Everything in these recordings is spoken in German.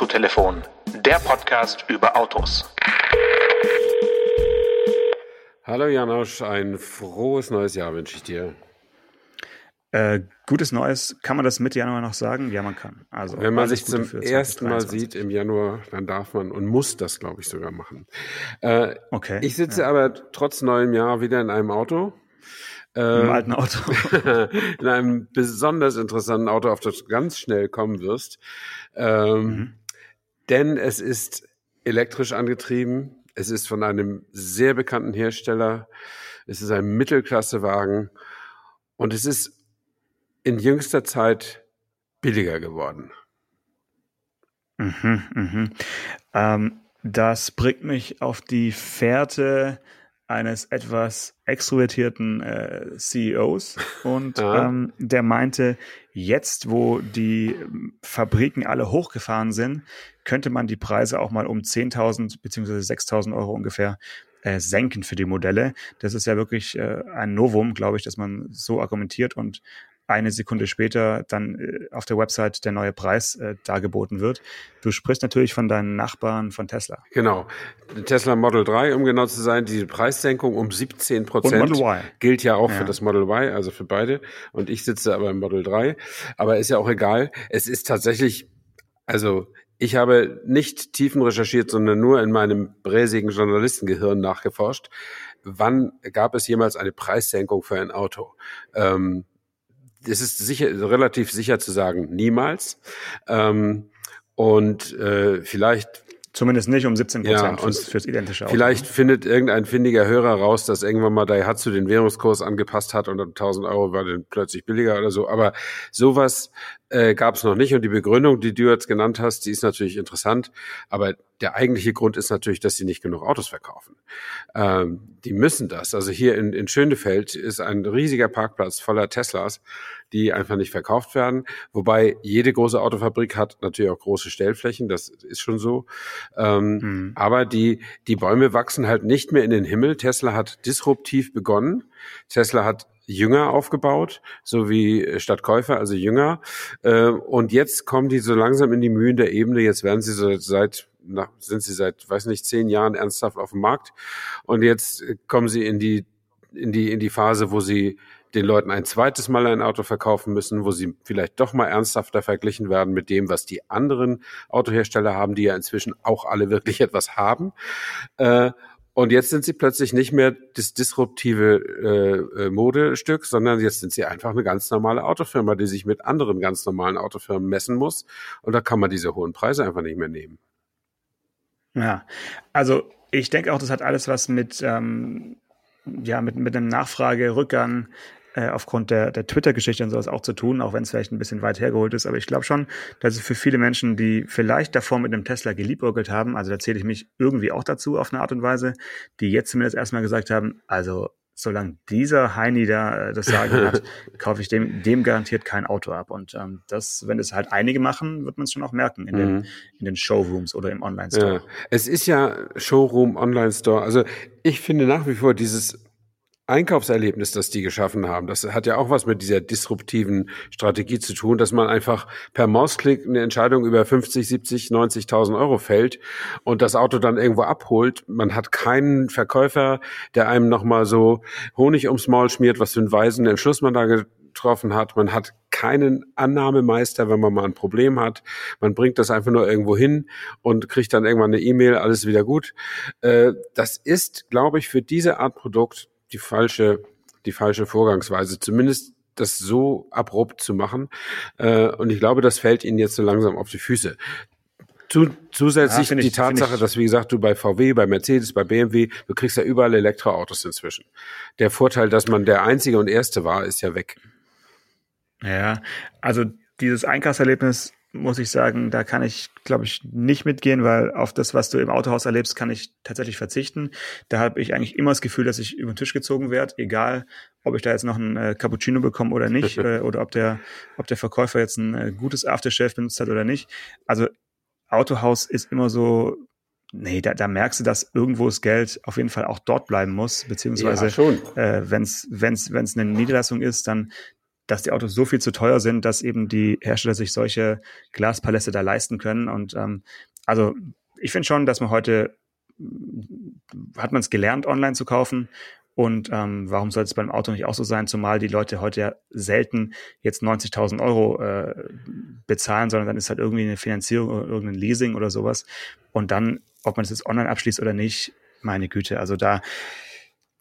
Autotelefon, der Podcast über Autos. Hallo Janosch, ein frohes neues Jahr wünsche ich dir. Äh, gutes Neues, kann man das Mitte Januar noch sagen? Ja, man kann. Also, Wenn man sich zum ersten Mal sieht im Januar, dann darf man und muss das, glaube ich, sogar machen. Äh, okay. Ich sitze ja. aber trotz neuem Jahr wieder in einem Auto. Im ähm, alten Auto. in einem besonders interessanten Auto, auf das du ganz schnell kommen wirst. Ähm, mhm. Denn es ist elektrisch angetrieben. Es ist von einem sehr bekannten Hersteller. Es ist ein Mittelklassewagen. Und es ist in jüngster Zeit billiger geworden. Mhm, mhm. Ähm, das bringt mich auf die Fährte eines etwas extrovertierten äh, CEOs und ja. ähm, der meinte, jetzt wo die Fabriken alle hochgefahren sind, könnte man die Preise auch mal um 10.000 beziehungsweise 6.000 Euro ungefähr äh, senken für die Modelle. Das ist ja wirklich äh, ein Novum, glaube ich, dass man so argumentiert und eine Sekunde später dann äh, auf der Website der neue Preis äh, dargeboten wird. Du sprichst natürlich von deinen Nachbarn von Tesla. Genau. Tesla Model 3, um genau zu sein, diese Preissenkung um 17 Prozent gilt ja auch ja. für das Model Y, also für beide. Und ich sitze aber im Model 3. Aber ist ja auch egal. Es ist tatsächlich, also ich habe nicht tiefen recherchiert, sondern nur in meinem bräsigen Journalistengehirn nachgeforscht. Wann gab es jemals eine Preissenkung für ein Auto? Ähm, es ist sicher, relativ sicher zu sagen, niemals. Ähm, und äh, vielleicht Zumindest nicht um 17 Prozent ja, fürs, fürs identische Auto. Vielleicht findet irgendein findiger Hörer raus, dass irgendwann mal Daihatsu den Währungskurs angepasst hat und 1000 Euro war dann plötzlich billiger oder so. Aber sowas äh, gab es noch nicht. Und die Begründung, die du jetzt genannt hast, die ist natürlich interessant. Aber der eigentliche Grund ist natürlich, dass sie nicht genug Autos verkaufen. Ähm, die müssen das. Also hier in, in Schönefeld ist ein riesiger Parkplatz voller Teslas, die einfach nicht verkauft werden. Wobei jede große Autofabrik hat natürlich auch große Stellflächen, das ist schon so. Ähm, mhm. Aber die, die Bäume wachsen halt nicht mehr in den Himmel. Tesla hat disruptiv begonnen. Tesla hat jünger aufgebaut, so wie äh, Stadtkäufer, also jünger. Äh, und jetzt kommen die so langsam in die Mühen der Ebene. Jetzt werden sie so seit nach, sind sie seit, weiß nicht, zehn Jahren ernsthaft auf dem Markt. Und jetzt äh, kommen sie in die, in die, in die Phase, wo sie den Leuten ein zweites Mal ein Auto verkaufen müssen, wo sie vielleicht doch mal ernsthafter verglichen werden mit dem, was die anderen Autohersteller haben, die ja inzwischen auch alle wirklich etwas haben. Und jetzt sind sie plötzlich nicht mehr das disruptive äh, äh, Modestück, sondern jetzt sind sie einfach eine ganz normale Autofirma, die sich mit anderen ganz normalen Autofirmen messen muss. Und da kann man diese hohen Preise einfach nicht mehr nehmen. Ja, also ich denke auch, das hat alles was mit, ähm, ja, mit, mit einem Nachfragerückgang äh, aufgrund der, der Twitter-Geschichte und sowas auch zu tun, auch wenn es vielleicht ein bisschen weit hergeholt ist. Aber ich glaube schon, dass es für viele Menschen, die vielleicht davor mit einem Tesla geliebäugelt haben, also da zähle ich mich irgendwie auch dazu auf eine Art und Weise, die jetzt zumindest erstmal gesagt haben, also solange dieser Heini da äh, das Sagen hat, kaufe ich dem, dem garantiert kein Auto ab. Und ähm, das, wenn es halt einige machen, wird man es schon auch merken in, mhm. den, in den Showrooms oder im Online-Store. Ja. Es ist ja Showroom, Online-Store. Also ich finde nach wie vor dieses Einkaufserlebnis, das die geschaffen haben, das hat ja auch was mit dieser disruptiven Strategie zu tun, dass man einfach per Mausklick eine Entscheidung über 50, 70, 90.000 Euro fällt und das Auto dann irgendwo abholt. Man hat keinen Verkäufer, der einem nochmal so Honig ums Maul schmiert, was für einen weisen Entschluss man da getroffen hat. Man hat keinen Annahmemeister, wenn man mal ein Problem hat. Man bringt das einfach nur irgendwo hin und kriegt dann irgendwann eine E-Mail, alles wieder gut. Äh, das ist, glaube ich, für diese Art Produkt die falsche, die falsche Vorgangsweise. Zumindest das so abrupt zu machen. Äh, und ich glaube, das fällt ihnen jetzt so langsam auf die Füße. Zu, zusätzlich ja, die ich, Tatsache, dass, wie gesagt, du bei VW, bei Mercedes, bei BMW, du kriegst ja überall Elektroautos inzwischen. Der Vorteil, dass man der Einzige und Erste war, ist ja weg. Ja, also dieses Einkaufserlebnis muss ich sagen, da kann ich, glaube ich, nicht mitgehen, weil auf das, was du im Autohaus erlebst, kann ich tatsächlich verzichten. Da habe ich eigentlich immer das Gefühl, dass ich über den Tisch gezogen werde, egal, ob ich da jetzt noch ein äh, Cappuccino bekomme oder nicht, äh, oder ob der, ob der Verkäufer jetzt ein äh, gutes Aftershave benutzt hat oder nicht. Also Autohaus ist immer so, nee, da, da merkst du, dass irgendwo das Geld auf jeden Fall auch dort bleiben muss, beziehungsweise ja, äh, wenn es wenn's, wenn's eine Niederlassung ist, dann dass die Autos so viel zu teuer sind, dass eben die Hersteller sich solche Glaspaläste da leisten können. Und ähm, also ich finde schon, dass man heute hat man es gelernt, online zu kaufen. Und ähm, warum soll es beim Auto nicht auch so sein, zumal die Leute heute ja selten jetzt 90.000 Euro äh, bezahlen, sondern dann ist halt irgendwie eine Finanzierung oder irgendein Leasing oder sowas. Und dann, ob man es jetzt online abschließt oder nicht, meine Güte, also da,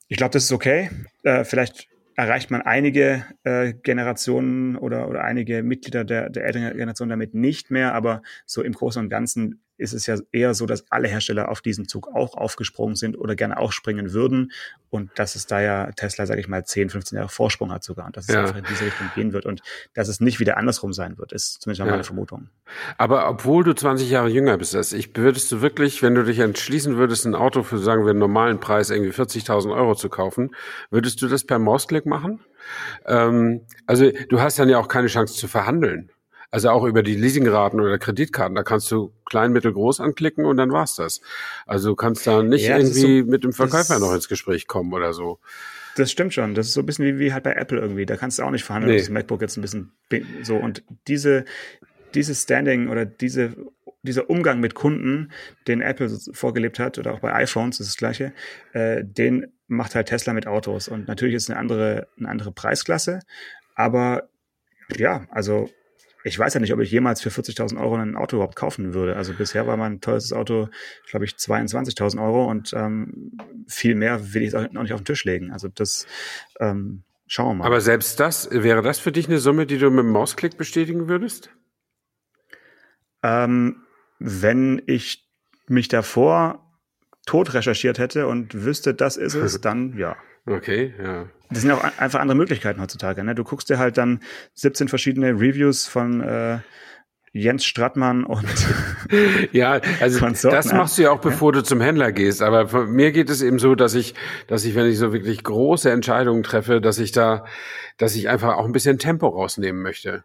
ich glaube, das ist okay. Äh, vielleicht erreicht man einige äh, Generationen oder, oder einige Mitglieder der, der älteren Generation damit nicht mehr, aber so im Großen und Ganzen ist es ja eher so, dass alle Hersteller auf diesen Zug auch aufgesprungen sind oder gerne auch springen würden und dass es da ja Tesla, sage ich mal, 10, 15 Jahre Vorsprung hat sogar und dass es ja. einfach in diese Richtung gehen wird und dass es nicht wieder andersrum sein wird, ist zumindest ja. meine Vermutung. Aber obwohl du 20 Jahre jünger bist, als ich, würdest du wirklich, wenn du dich entschließen würdest, ein Auto für, sagen wir, einen normalen Preis irgendwie 40.000 Euro zu kaufen, würdest du das per Mausklick machen? Ähm, also du hast dann ja auch keine Chance zu verhandeln. Also auch über die Leasingraten oder Kreditkarten, da kannst du klein, mittel, groß anklicken und dann war's das. Also du kannst da nicht ja, irgendwie so, mit dem Verkäufer noch ins Gespräch kommen oder so. Das stimmt schon. Das ist so ein bisschen wie, wie halt bei Apple irgendwie. Da kannst du auch nicht verhandeln, nee. das MacBook jetzt ein bisschen so. Und diese, dieses Standing oder diese, dieser Umgang mit Kunden, den Apple vorgelebt hat, oder auch bei iPhones ist das gleiche, äh, den macht halt Tesla mit Autos. Und natürlich ist es eine andere, eine andere Preisklasse. Aber ja, also ich weiß ja nicht, ob ich jemals für 40.000 Euro ein Auto überhaupt kaufen würde. Also bisher war mein teures Auto, glaube ich, 22.000 Euro und ähm, viel mehr will ich auch nicht auf den Tisch legen. Also das ähm, schauen wir mal. Aber selbst das, wäre das für dich eine Summe, die du mit dem Mausklick bestätigen würdest? Ähm, wenn ich mich davor tot recherchiert hätte und wüsste, das ist es, dann ja. Okay, ja. Das sind auch einfach andere Möglichkeiten heutzutage. Ne? Du guckst dir halt dann 17 verschiedene Reviews von äh, Jens Strattmann und ja, also das machst du ja auch, bevor du zum Händler gehst. Aber mir geht es eben so, dass ich, dass ich, wenn ich so wirklich große Entscheidungen treffe, dass ich da, dass ich einfach auch ein bisschen Tempo rausnehmen möchte.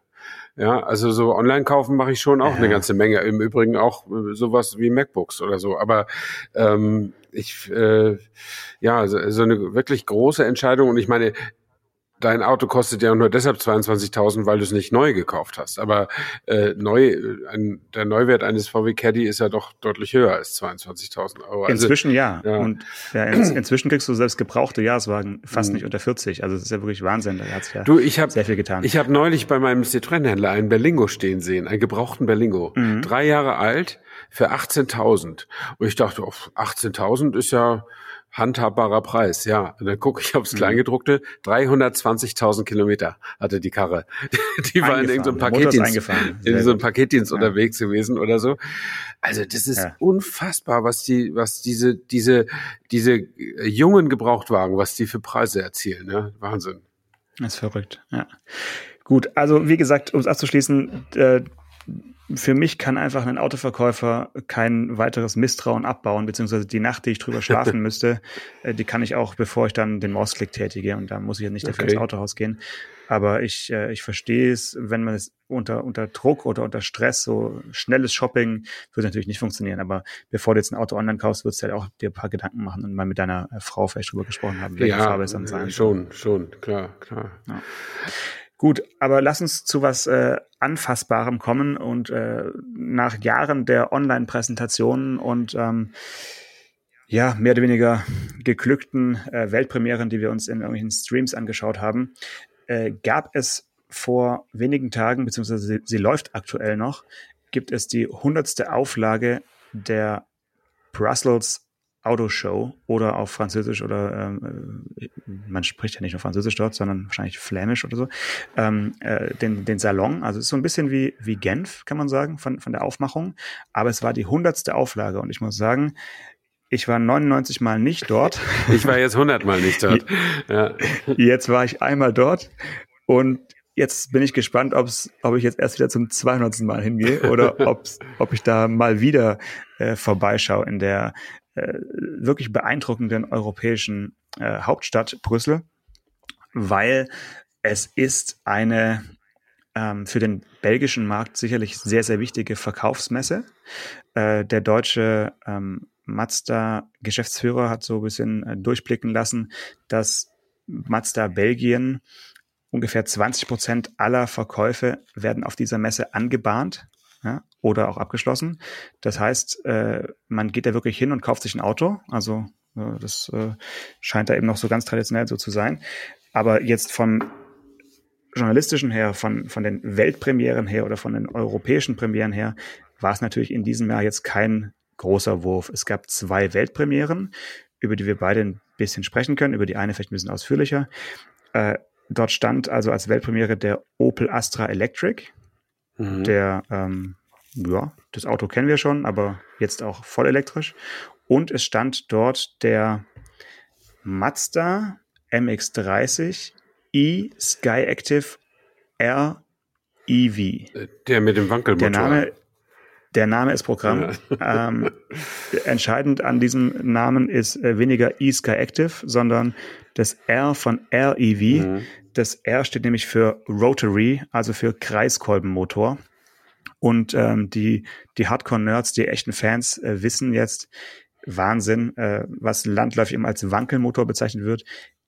Ja, also so online kaufen mache ich schon auch ja. eine ganze Menge. Im Übrigen auch äh, sowas wie MacBooks oder so. Aber ähm, ich, äh, ja, so, so eine wirklich große Entscheidung. Und ich meine, dein Auto kostet ja nur deshalb 22.000, weil du es nicht neu gekauft hast. Aber äh, neu, ein, der Neuwert eines VW Caddy ist ja doch deutlich höher als 22.000 Euro. Also, inzwischen ja. ja. Und ja, in, inzwischen kriegst du selbst gebrauchte Jahreswagen fast mhm. nicht unter 40. Also das ist ja wirklich Wahnsinn. Da hat ja du, ich hab, sehr viel getan. Ich habe neulich bei meinem Citroën-Händler einen Berlingo stehen sehen, einen gebrauchten Berlingo. Mhm. Drei Jahre alt für 18.000. Und ich dachte, oh, 18.000 ist ja handhabbarer Preis, ja. Und dann gucke ich aufs mhm. Kleingedruckte, 320.000 Kilometer hatte die Karre. Die war in irgendeinem Paketdienst, in so einem Paketdienst ja. unterwegs gewesen oder so. Also das ist ja. unfassbar, was die, was diese, diese, diese jungen Gebrauchtwagen, was die für Preise erzielen, ne? Wahnsinn. Das ist verrückt, ja. Gut, also wie gesagt, um es abzuschließen, äh, für mich kann einfach ein Autoverkäufer kein weiteres Misstrauen abbauen, beziehungsweise die Nacht, die ich drüber schlafen müsste, äh, die kann ich auch, bevor ich dann den Mausklick tätige. Und da muss ich ja nicht dafür okay. ins Autohaus gehen. Aber ich, äh, ich verstehe es, wenn man es unter, unter Druck oder unter Stress, so schnelles Shopping, würde natürlich nicht funktionieren. Aber bevor du jetzt ein Auto online kaufst, würdest du halt auch dir ein paar Gedanken machen und mal mit deiner äh, Frau vielleicht drüber gesprochen haben, welche ja, Farbe es dann sein Schon, schon, klar, klar. Ja. Gut, aber lass uns zu was äh, Anfassbarem kommen und äh, nach Jahren der Online-Präsentationen und ähm, ja, mehr oder weniger geglückten äh, Weltpremieren, die wir uns in irgendwelchen Streams angeschaut haben, äh, gab es vor wenigen Tagen, beziehungsweise sie, sie läuft aktuell noch, gibt es die hundertste Auflage der Brussels Autoshow oder auf Französisch oder ähm, äh, man spricht ja nicht nur Französisch dort, sondern wahrscheinlich Flämisch oder so, ähm, äh, den, den Salon. Also es ist so ein bisschen wie, wie Genf, kann man sagen, von, von der Aufmachung. Aber es war die hundertste Auflage und ich muss sagen, ich war 99 Mal nicht dort. Ich war jetzt 100 Mal nicht dort. Ja. Jetzt war ich einmal dort und jetzt bin ich gespannt, ob's, ob ich jetzt erst wieder zum 200. Mal hingehe oder ob's, ob ich da mal wieder äh, vorbeischaue in der äh, wirklich beeindruckenden europäischen äh, Hauptstadt Brüssel, weil es ist eine ähm, für den belgischen Markt sicherlich sehr, sehr wichtige Verkaufsmesse. Äh, der deutsche ähm, Mazda-Geschäftsführer hat so ein bisschen äh, durchblicken lassen, dass Mazda Belgien ungefähr 20 Prozent aller Verkäufe werden auf dieser Messe angebahnt ja, oder auch abgeschlossen. Das heißt, äh, man geht da wirklich hin und kauft sich ein Auto. Also äh, das äh, scheint da eben noch so ganz traditionell so zu sein. Aber jetzt vom journalistischen her, von, von den Weltpremieren her oder von den europäischen Premieren her, war es natürlich in diesem Jahr jetzt kein großer Wurf. Es gab zwei Weltpremieren, über die wir beide ein bisschen sprechen können, über die eine vielleicht ein bisschen ausführlicher. Äh, dort stand also als Weltpremiere der Opel Astra Electric. Mhm. Der, ähm, ja, das Auto kennen wir schon, aber jetzt auch voll elektrisch. Und es stand dort der Mazda MX30 e Sky Active R EV. Der mit dem Wankelmotor. Der Name, der Name ist Programm. Ja. Ähm, entscheidend an diesem Namen ist äh, weniger e Sky Active, sondern das R von REV. Mhm. Das R steht nämlich für Rotary, also für Kreiskolbenmotor. Und ähm, die, die Hardcore-Nerds, die echten Fans, äh, wissen jetzt, Wahnsinn, äh, was landläufig immer als Wankelmotor bezeichnet wird,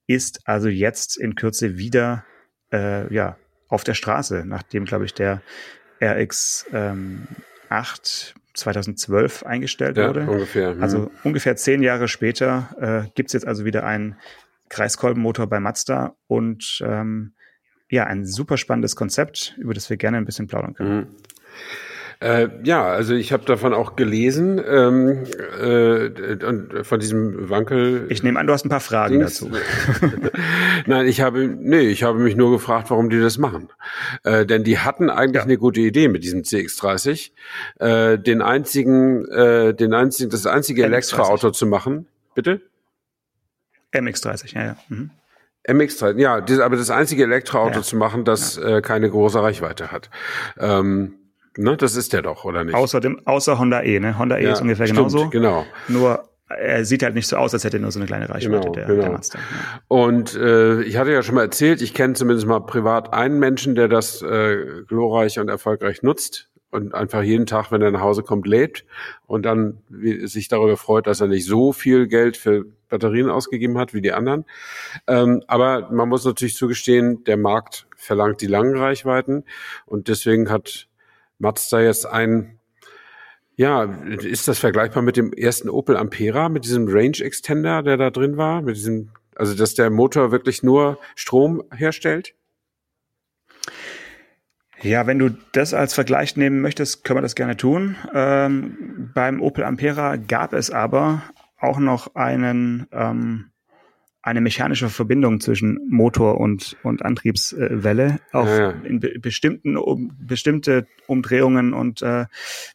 ist also jetzt in Kürze wieder äh, ja, auf der Straße, nachdem, glaube ich, der RX ähm, 8 2012 eingestellt ja, wurde. Ungefähr. Mhm. Also ungefähr zehn Jahre später äh, gibt jetzt also wieder einen Kreiskolbenmotor bei Mazda und ähm, ja, ein super spannendes Konzept, über das wir gerne ein bisschen plaudern können. Mhm. Äh, ja, also ich habe davon auch gelesen ähm, äh, und von diesem Wankel. Ich nehme an, du hast ein paar Fragen Dings. dazu. Nein, ich habe nee, ich habe mich nur gefragt, warum die das machen. Äh, denn die hatten eigentlich ja. eine gute Idee mit diesem CX30, äh, den einzigen, äh, den einzigen, das einzige MX30. Elektroauto zu machen. Bitte? MX30, ja, ja. Mhm. MX-30, ja, das, aber das einzige Elektroauto ja. zu machen, das ja. äh, keine große Reichweite hat. Ähm, Ne, das ist der doch, oder nicht? Außer, dem, außer Honda E, ne? Honda E ja, ist ungefähr stimmt, genauso. Genau. Nur er sieht halt nicht so aus, als hätte er nur so eine kleine Reichweite, genau, der, genau. der Mazda. Und äh, ich hatte ja schon mal erzählt, ich kenne zumindest mal privat einen Menschen, der das äh, glorreich und erfolgreich nutzt und einfach jeden Tag, wenn er nach Hause kommt, lebt und dann sich darüber freut, dass er nicht so viel Geld für Batterien ausgegeben hat wie die anderen. Ähm, aber man muss natürlich zugestehen, der Markt verlangt die langen Reichweiten und deswegen hat Mazda jetzt ein, ja, ist das vergleichbar mit dem ersten Opel Ampera, mit diesem Range Extender, der da drin war, mit diesem, also dass der Motor wirklich nur Strom herstellt? Ja, wenn du das als Vergleich nehmen möchtest, können wir das gerne tun. Ähm, beim Opel Ampera gab es aber auch noch einen ähm, eine mechanische Verbindung zwischen Motor und, und Antriebswelle. Auch ja, ja. in be bestimmten um, bestimmte Umdrehungen und äh,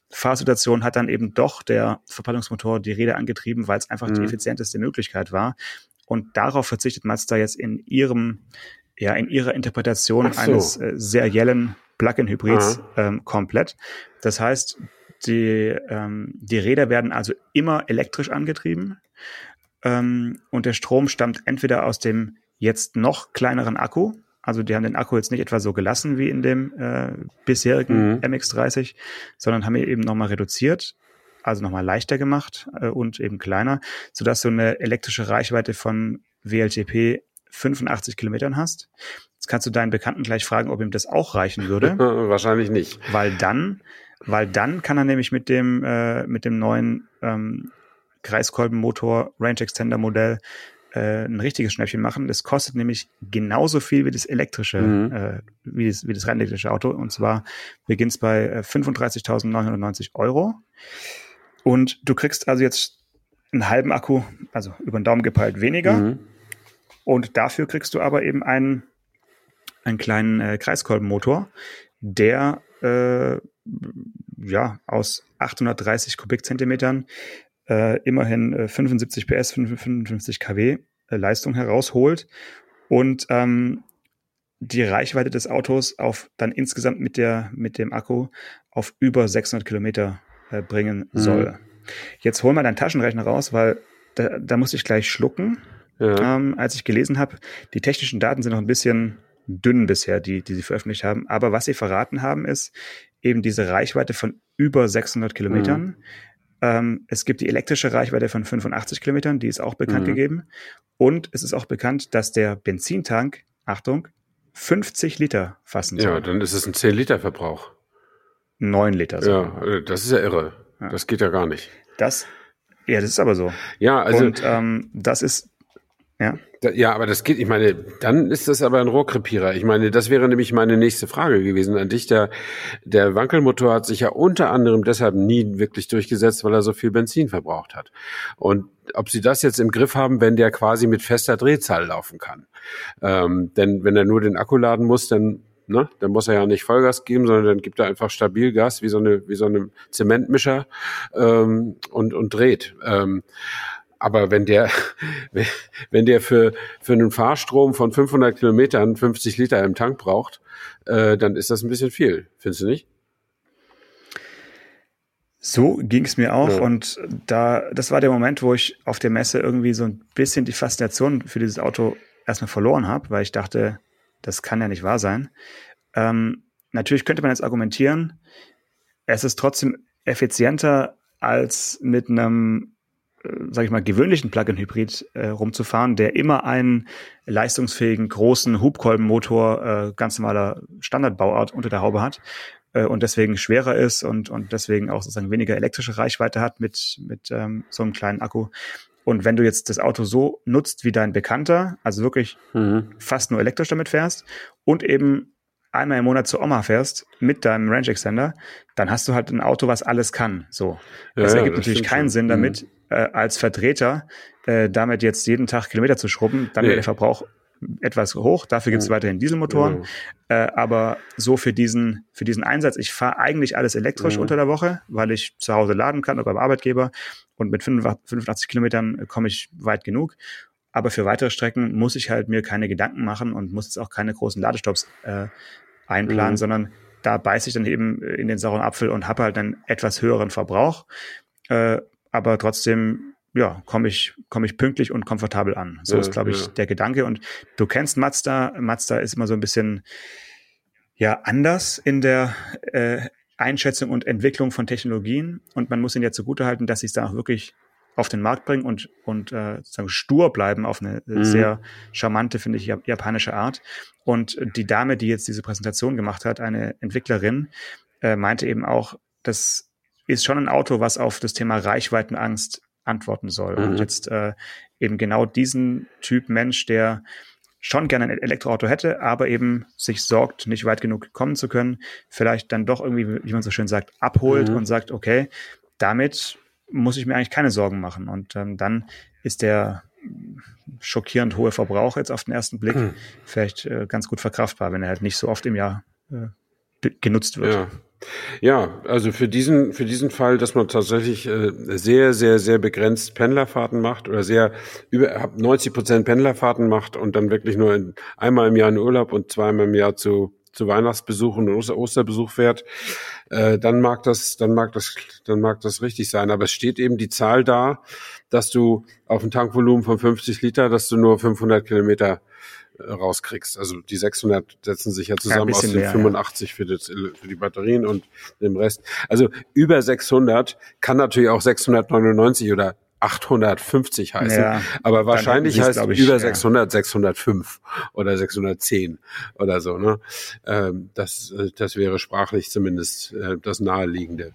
Fahrsituationen hat dann eben doch der Verpackungsmotor die Räder angetrieben, weil es einfach mhm. die effizienteste Möglichkeit war. Und darauf verzichtet Mazda jetzt in ihrem, ja, in ihrer Interpretation so. eines äh, seriellen Plug-in-Hybrids ähm, komplett. Das heißt, die, ähm, die Räder werden also immer elektrisch angetrieben. Ähm, und der Strom stammt entweder aus dem jetzt noch kleineren Akku, also die haben den Akku jetzt nicht etwa so gelassen wie in dem äh, bisherigen mhm. MX30, sondern haben ihn eben nochmal reduziert, also nochmal leichter gemacht äh, und eben kleiner, sodass du eine elektrische Reichweite von WLTP 85 Kilometern hast. Jetzt kannst du deinen Bekannten gleich fragen, ob ihm das auch reichen würde. Wahrscheinlich nicht. Weil dann, weil dann kann er nämlich mit dem, äh, mit dem neuen ähm, Kreiskolbenmotor Range Extender Modell äh, ein richtiges Schnäppchen machen. Das kostet nämlich genauso viel wie das elektrische, mhm. äh, wie das, wie das rein elektrische Auto. Und zwar beginnt es bei äh, 35.990 Euro. Und du kriegst also jetzt einen halben Akku, also über den Daumen gepeilt weniger. Mhm. Und dafür kriegst du aber eben einen, einen kleinen äh, Kreiskolbenmotor, der äh, ja aus 830 Kubikzentimetern äh, immerhin äh, 75 PS, 55 kW äh, Leistung herausholt und ähm, die Reichweite des Autos auf dann insgesamt mit der mit dem Akku auf über 600 Kilometer äh, bringen mhm. soll. Jetzt hol mal deinen Taschenrechner raus, weil da, da musste ich gleich schlucken, ja. ähm, als ich gelesen habe. Die technischen Daten sind noch ein bisschen dünn bisher, die, die sie veröffentlicht haben. Aber was sie verraten haben, ist eben diese Reichweite von über 600 Kilometern. Mhm. Ähm, es gibt die elektrische Reichweite von 85 Kilometern, die ist auch bekannt mhm. gegeben. Und es ist auch bekannt, dass der Benzintank, Achtung, 50 Liter fassen soll. Ja, dann ist es ein 10 Liter Verbrauch. 9 Liter. Sogar. Ja, das ist ja irre. Ja. Das geht ja gar nicht. Das, ja, das ist aber so. Ja, also. Und ähm, das ist ja. Ja, aber das geht, ich meine, dann ist das aber ein Rohrkrepierer. Ich meine, das wäre nämlich meine nächste Frage gewesen an dich. Der, der Wankelmotor hat sich ja unter anderem deshalb nie wirklich durchgesetzt, weil er so viel Benzin verbraucht hat. Und ob sie das jetzt im Griff haben, wenn der quasi mit fester Drehzahl laufen kann. Ähm, denn wenn er nur den Akku laden muss, dann Ne? Dann muss er ja nicht Vollgas geben, sondern dann gibt er einfach stabil Gas, wie so eine, wie so eine Zementmischer ähm, und, und dreht. Ähm, aber wenn der, wenn der für, für einen Fahrstrom von 500 Kilometern 50 Liter im Tank braucht, äh, dann ist das ein bisschen viel. Findest du nicht? So ging es mir auch ja. und da, das war der Moment, wo ich auf der Messe irgendwie so ein bisschen die Faszination für dieses Auto erstmal verloren habe, weil ich dachte, das kann ja nicht wahr sein. Ähm, natürlich könnte man jetzt argumentieren, es ist trotzdem effizienter als mit einem sage ich mal, gewöhnlichen Plug-in-Hybrid äh, rumzufahren, der immer einen leistungsfähigen großen Hubkolbenmotor, äh, ganz normaler Standardbauart unter der Haube hat äh, und deswegen schwerer ist und, und deswegen auch sozusagen weniger elektrische Reichweite hat mit, mit ähm, so einem kleinen Akku. Und wenn du jetzt das Auto so nutzt wie dein Bekannter, also wirklich mhm. fast nur elektrisch damit fährst und eben einmal im Monat zur Oma fährst mit deinem Range Extender, dann hast du halt ein Auto, was alles kann. So. Ja, es ergibt natürlich keinen schon. Sinn damit, mhm äh, als Vertreter äh, damit jetzt jeden Tag Kilometer zu schrubben, dann nee. wäre der Verbrauch etwas hoch. Dafür gibt es mhm. weiterhin Dieselmotoren. Mhm. Äh, aber so für diesen, für diesen Einsatz, ich fahre eigentlich alles elektrisch mhm. unter der Woche, weil ich zu Hause laden kann oder beim Arbeitgeber. Und mit 85 Kilometern komme ich weit genug. Aber für weitere Strecken muss ich halt mir keine Gedanken machen und muss jetzt auch keine großen Ladestops äh, einplanen, mhm. sondern da beiße ich dann eben in den sauren Apfel und habe halt einen etwas höheren Verbrauch. Äh, aber trotzdem ja, komme ich, komme ich pünktlich und komfortabel an. So ja, ist, glaube ich, ja. der Gedanke. Und du kennst Mazda. Mazda ist immer so ein bisschen ja anders in der äh, Einschätzung und Entwicklung von Technologien. Und man muss ihnen ja zugutehalten, dass sie es dann auch wirklich auf den Markt bringen und, und äh, sozusagen stur bleiben auf eine mhm. sehr charmante, finde ich, japanische Art. Und die Dame, die jetzt diese Präsentation gemacht hat, eine Entwicklerin, äh, meinte eben auch, dass ist schon ein Auto, was auf das Thema Reichweitenangst antworten soll. Mhm. Und jetzt äh, eben genau diesen Typ Mensch, der schon gerne ein Elektroauto hätte, aber eben sich sorgt, nicht weit genug kommen zu können, vielleicht dann doch irgendwie, wie man so schön sagt, abholt mhm. und sagt, okay, damit muss ich mir eigentlich keine Sorgen machen. Und ähm, dann ist der schockierend hohe Verbrauch jetzt auf den ersten Blick mhm. vielleicht äh, ganz gut verkraftbar, wenn er halt nicht so oft im Jahr äh, genutzt wird. Ja. Ja, also für diesen, für diesen Fall, dass man tatsächlich äh, sehr, sehr, sehr begrenzt Pendlerfahrten macht oder sehr über 90 Prozent Pendlerfahrten macht und dann wirklich nur in, einmal im Jahr in Urlaub und zweimal im Jahr zu, zu Weihnachtsbesuchen und Oster Osterbesuch fährt, äh, dann mag das, dann mag das, dann mag das richtig sein. Aber es steht eben die Zahl da, dass du auf ein Tankvolumen von 50 Liter, dass du nur 500 Kilometer rauskriegst. Also die 600 setzen sich ja zusammen aus den mehr, 85 ja. für, das, für die Batterien und dem Rest. Also über 600 kann natürlich auch 699 oder 850 heißen. Ja, aber wahrscheinlich heißt ich, über ja. 600 605 oder 610 oder so. Ne? Ähm, das, äh, das wäre sprachlich zumindest äh, das Naheliegende.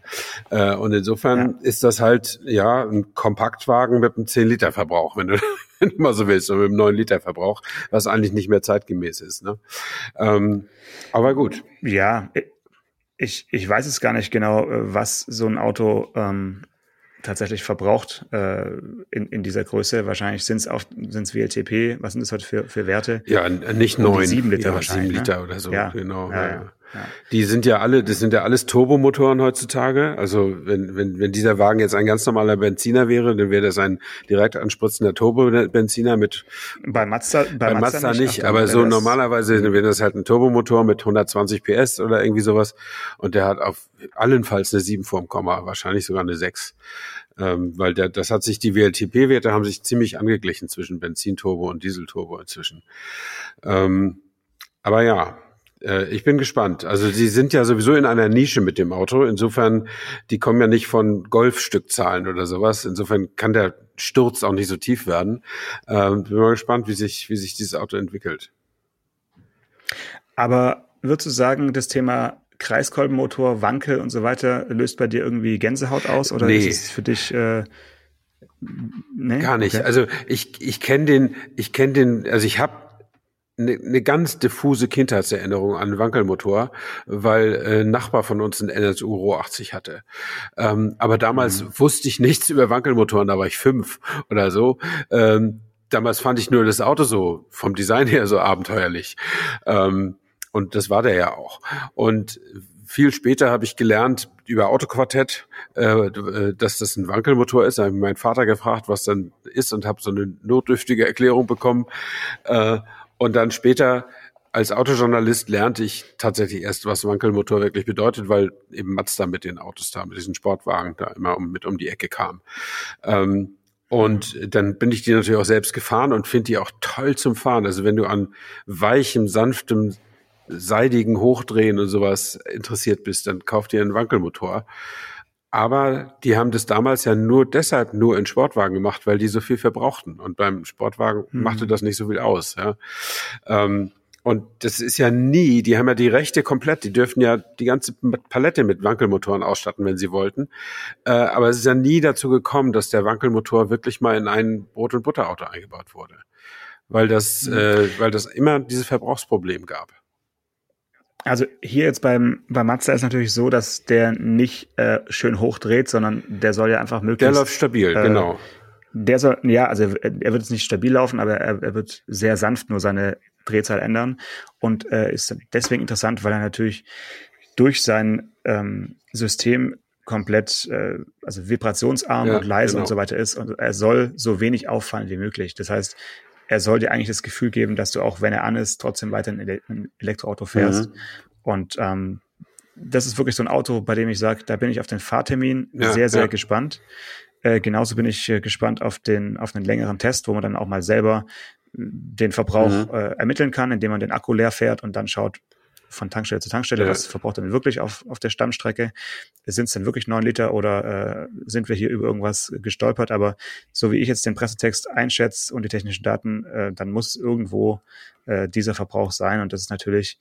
Äh, und insofern ja. ist das halt ja ein Kompaktwagen mit einem 10 Liter Verbrauch, wenn du, wenn du mal so willst, oder mit einem 9 Liter Verbrauch, was eigentlich nicht mehr zeitgemäß ist. Ne? Ähm, aber gut. Ja, ich, ich weiß es gar nicht genau, äh, was so ein Auto ähm, tatsächlich verbraucht äh, in, in dieser Größe. Wahrscheinlich sind es sind's WLTP. Was sind das heute für, für Werte? Ja, nicht neun. Sieben Liter ja, wahrscheinlich. Sieben Liter ne? oder so, ja. genau. Ja, ja. Ja. Die sind ja alle, das sind ja alles Turbomotoren heutzutage. Also wenn, wenn, wenn dieser Wagen jetzt ein ganz normaler Benziner wäre, dann wäre das ein direkt anspritzender Turbobenziner mit. Bei Mazda, bei, bei Mazda, Mazda nicht, nicht aber so normalerweise wäre das halt ein Turbomotor mit 120 PS oder irgendwie sowas. Und der hat auf allenfalls eine 7 vorm Komma, wahrscheinlich sogar eine 6. Ähm, weil der, das hat sich, die WLTP-Werte haben sich ziemlich angeglichen zwischen Benzinturbo und Dieselturbo inzwischen. Ähm, aber ja, äh, ich bin gespannt. Also sie sind ja sowieso in einer Nische mit dem Auto. Insofern, die kommen ja nicht von Golfstückzahlen oder sowas. Insofern kann der Sturz auch nicht so tief werden. Ähm, bin mal gespannt, wie sich, wie sich dieses Auto entwickelt. Aber würdest du sagen, das Thema Kreiskolbenmotor, Wankel und so weiter löst bei dir irgendwie Gänsehaut aus oder nee. ist es für dich äh, nee? gar nicht? Okay. Also ich ich kenne den ich kenne den also ich habe eine, eine ganz diffuse Kindheitserinnerung an Wankelmotor, weil äh, Nachbar von uns ein NSU Ro 80 hatte. Ähm, aber damals mhm. wusste ich nichts über Wankelmotoren, da war ich fünf oder so. Ähm, damals fand ich nur das Auto so vom Design her so abenteuerlich. Ähm, und das war der ja auch. Und viel später habe ich gelernt über Autoquartett, äh, äh dass das ein Wankelmotor ist. Da habe ich meinen Vater gefragt, was dann ist und habe so eine notdürftige Erklärung bekommen. Äh, und dann später als Autojournalist lernte ich tatsächlich erst, was Wankelmotor wirklich bedeutet, weil eben Mazda mit den Autos da, mit diesen Sportwagen da immer um, mit um die Ecke kam. Ähm, und dann bin ich die natürlich auch selbst gefahren und finde die auch toll zum Fahren. Also wenn du an weichem, sanftem, seidigen Hochdrehen und sowas interessiert bist, dann kauf dir einen Wankelmotor. Aber die haben das damals ja nur deshalb nur in Sportwagen gemacht, weil die so viel verbrauchten. Und beim Sportwagen mhm. machte das nicht so viel aus. Ja. Ähm, und das ist ja nie, die haben ja die Rechte komplett, die dürfen ja die ganze Palette mit Wankelmotoren ausstatten, wenn sie wollten. Äh, aber es ist ja nie dazu gekommen, dass der Wankelmotor wirklich mal in ein Brot- und Butterauto eingebaut wurde. Weil das, mhm. äh, weil das immer dieses Verbrauchsproblem gab. Also hier jetzt beim, beim Mazda ist natürlich so, dass der nicht äh, schön hochdreht, sondern der soll ja einfach möglichst. Der läuft stabil, äh, genau. Der soll, ja, also er wird jetzt nicht stabil laufen, aber er, er wird sehr sanft nur seine Drehzahl ändern und äh, ist deswegen interessant, weil er natürlich durch sein ähm, System komplett, äh, also vibrationsarm ja, und leise genau. und so weiter ist und er soll so wenig auffallen wie möglich. Das heißt, er soll dir eigentlich das Gefühl geben, dass du auch, wenn er an ist, trotzdem weiter ein Elektroauto fährst. Mhm. Und ähm, das ist wirklich so ein Auto, bei dem ich sage, da bin ich auf den Fahrtermin ja, sehr, sehr ja. gespannt. Äh, genauso bin ich äh, gespannt auf den, auf einen längeren Test, wo man dann auch mal selber äh, den Verbrauch mhm. äh, ermitteln kann, indem man den Akku leer fährt und dann schaut, von Tankstelle zu Tankstelle, ja. was verbraucht er denn wirklich auf, auf der Stammstrecke? Sind es denn wirklich neun Liter oder äh, sind wir hier über irgendwas gestolpert? Aber so wie ich jetzt den Pressetext einschätze und die technischen Daten, äh, dann muss irgendwo äh, dieser Verbrauch sein und das ist natürlich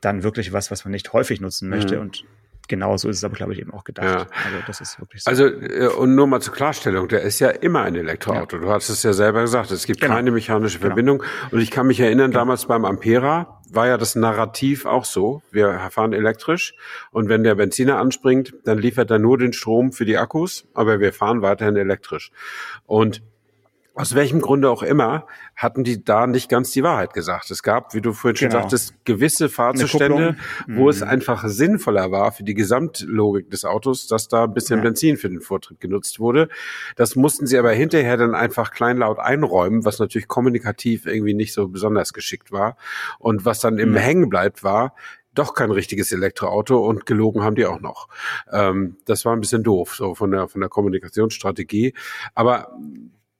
dann wirklich was, was man nicht häufig nutzen möchte mhm. und genauso ist es aber, glaube ich, eben auch gedacht. Ja. Also das ist wirklich so. Also äh, und nur mal zur Klarstellung, der ist ja immer ein Elektroauto. Ja. Du hast es ja selber gesagt, es gibt genau. keine mechanische genau. Verbindung. Genau. Und ich kann mich erinnern, genau. damals beim Ampera war ja das Narrativ auch so. Wir fahren elektrisch und wenn der Benziner anspringt, dann liefert er nur den Strom für die Akkus, aber wir fahren weiterhin elektrisch. Und aus welchem Grunde auch immer, hatten die da nicht ganz die Wahrheit gesagt. Es gab, wie du vorhin schon genau. sagtest, gewisse Fahrzustände, wo mhm. es einfach sinnvoller war für die Gesamtlogik des Autos, dass da ein bisschen ja. Benzin für den Vortritt genutzt wurde. Das mussten sie aber hinterher dann einfach kleinlaut einräumen, was natürlich kommunikativ irgendwie nicht so besonders geschickt war. Und was dann im mhm. Hängen bleibt, war, doch kein richtiges Elektroauto und gelogen haben die auch noch. Ähm, das war ein bisschen doof, so von der, von der Kommunikationsstrategie. Aber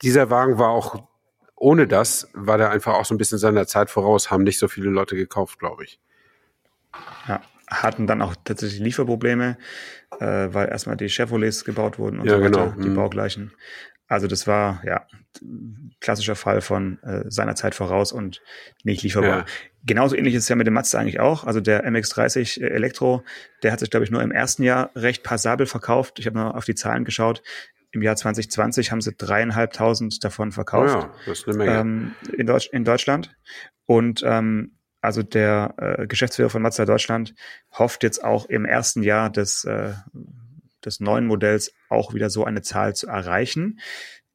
dieser Wagen war auch, ohne das, war der einfach auch so ein bisschen seiner Zeit voraus, haben nicht so viele Leute gekauft, glaube ich. Ja, hatten dann auch tatsächlich Lieferprobleme, äh, weil erstmal die Chevrolets gebaut wurden und ja, so weiter, genau. die mhm. baugleichen. Also das war ja klassischer Fall von äh, seiner Zeit voraus und nicht lieferbar. Ja. Genauso ähnlich ist es ja mit dem Mazda eigentlich auch. Also der MX-30 äh, Elektro, der hat sich, glaube ich, nur im ersten Jahr recht passabel verkauft. Ich habe mal auf die Zahlen geschaut. Im Jahr 2020 haben sie dreieinhalbtausend davon verkauft. Oh ja, das ist eine Menge. Ähm, in, Deutsch, in Deutschland. Und ähm, also der äh, Geschäftsführer von Mazda Deutschland hofft jetzt auch im ersten Jahr des, äh, des neuen Modells auch wieder so eine Zahl zu erreichen.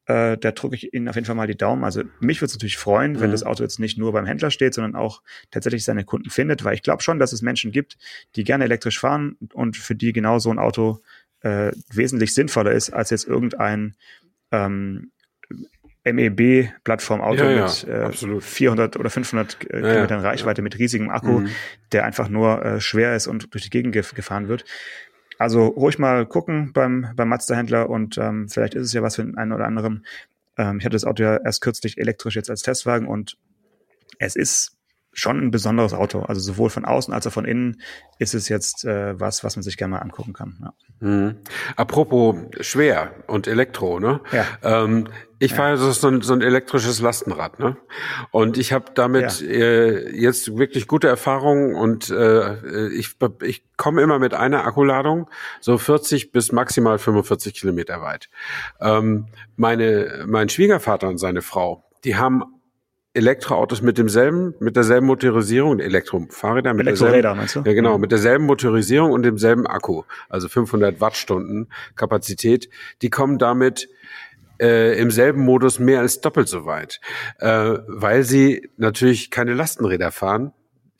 Äh, da drücke ich Ihnen auf jeden Fall mal die Daumen. Also mich würde es natürlich freuen, wenn mhm. das Auto jetzt nicht nur beim Händler steht, sondern auch tatsächlich seine Kunden findet, weil ich glaube schon, dass es Menschen gibt, die gerne elektrisch fahren und für die genau so ein Auto äh, wesentlich sinnvoller ist als jetzt irgendein ähm, MEB-Plattformauto ja, mit äh, 400 oder 500 äh, ja, Kilometern Reichweite mit riesigem Akku, mhm. der einfach nur äh, schwer ist und durch die Gegend gef gefahren wird. Also ruhig mal gucken beim, beim Mazda-Händler und ähm, vielleicht ist es ja was für einen oder anderen. Ähm, ich hatte das Auto ja erst kürzlich elektrisch jetzt als Testwagen und es ist schon ein besonderes Auto. Also sowohl von außen als auch von innen ist es jetzt äh, was, was man sich gerne mal angucken kann. Ja. Mhm. Apropos schwer und Elektro, ne? Ja. Ähm, ich ja. fahre so ein, so ein elektrisches Lastenrad, ne? Und ich habe damit ja. äh, jetzt wirklich gute Erfahrungen und äh, ich, ich komme immer mit einer Akkuladung, so 40 bis maximal 45 Kilometer weit. Ähm, meine, mein Schwiegervater und seine Frau, die haben Elektroautos mit demselben, mit derselben Motorisierung, Elektrofahrräder mit Elektroräder, meinst du? Ja, genau, mit derselben Motorisierung und demselben Akku, also 500 Wattstunden Kapazität. Die kommen damit äh, im selben Modus mehr als doppelt so weit, äh, weil sie natürlich keine Lastenräder fahren,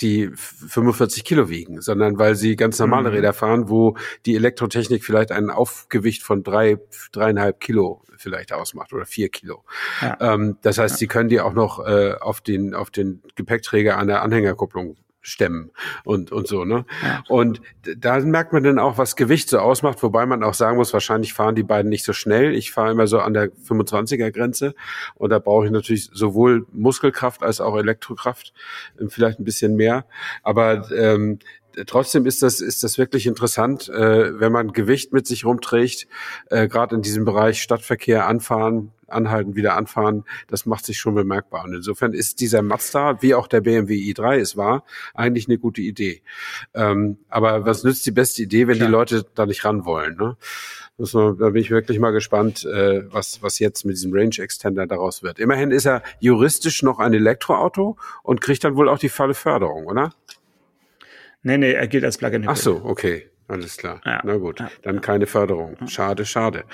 die 45 Kilo wiegen, sondern weil sie ganz normale mhm. Räder fahren, wo die Elektrotechnik vielleicht ein Aufgewicht von drei, dreieinhalb Kilo vielleicht ausmacht oder vier Kilo. Ja. Ähm, das heißt, ja. sie können die auch noch äh, auf den auf den Gepäckträger an der Anhängerkupplung stemmen und, und so, ne? Ja. Und da merkt man dann auch, was Gewicht so ausmacht, wobei man auch sagen muss, wahrscheinlich fahren die beiden nicht so schnell. Ich fahre immer so an der 25er Grenze und da brauche ich natürlich sowohl Muskelkraft als auch Elektrokraft, ähm, vielleicht ein bisschen mehr. Aber ähm, trotzdem ist das, ist das wirklich interessant, äh, wenn man Gewicht mit sich rumträgt, äh, gerade in diesem Bereich Stadtverkehr anfahren, anhalten, wieder anfahren, das macht sich schon bemerkbar. Und insofern ist dieser Mazda, wie auch der BMW i3 es war, eigentlich eine gute Idee. Ähm, aber was nützt die beste Idee, wenn Klar. die Leute da nicht ran wollen? Ne? Man, da bin ich wirklich mal gespannt, äh, was, was jetzt mit diesem Range Extender daraus wird. Immerhin ist er juristisch noch ein Elektroauto und kriegt dann wohl auch die volle Förderung, oder? Nee, nee, er gilt als Plug-in Ach so, okay. Alles klar. Ja. Na gut, ja. dann keine Förderung. Schade, schade.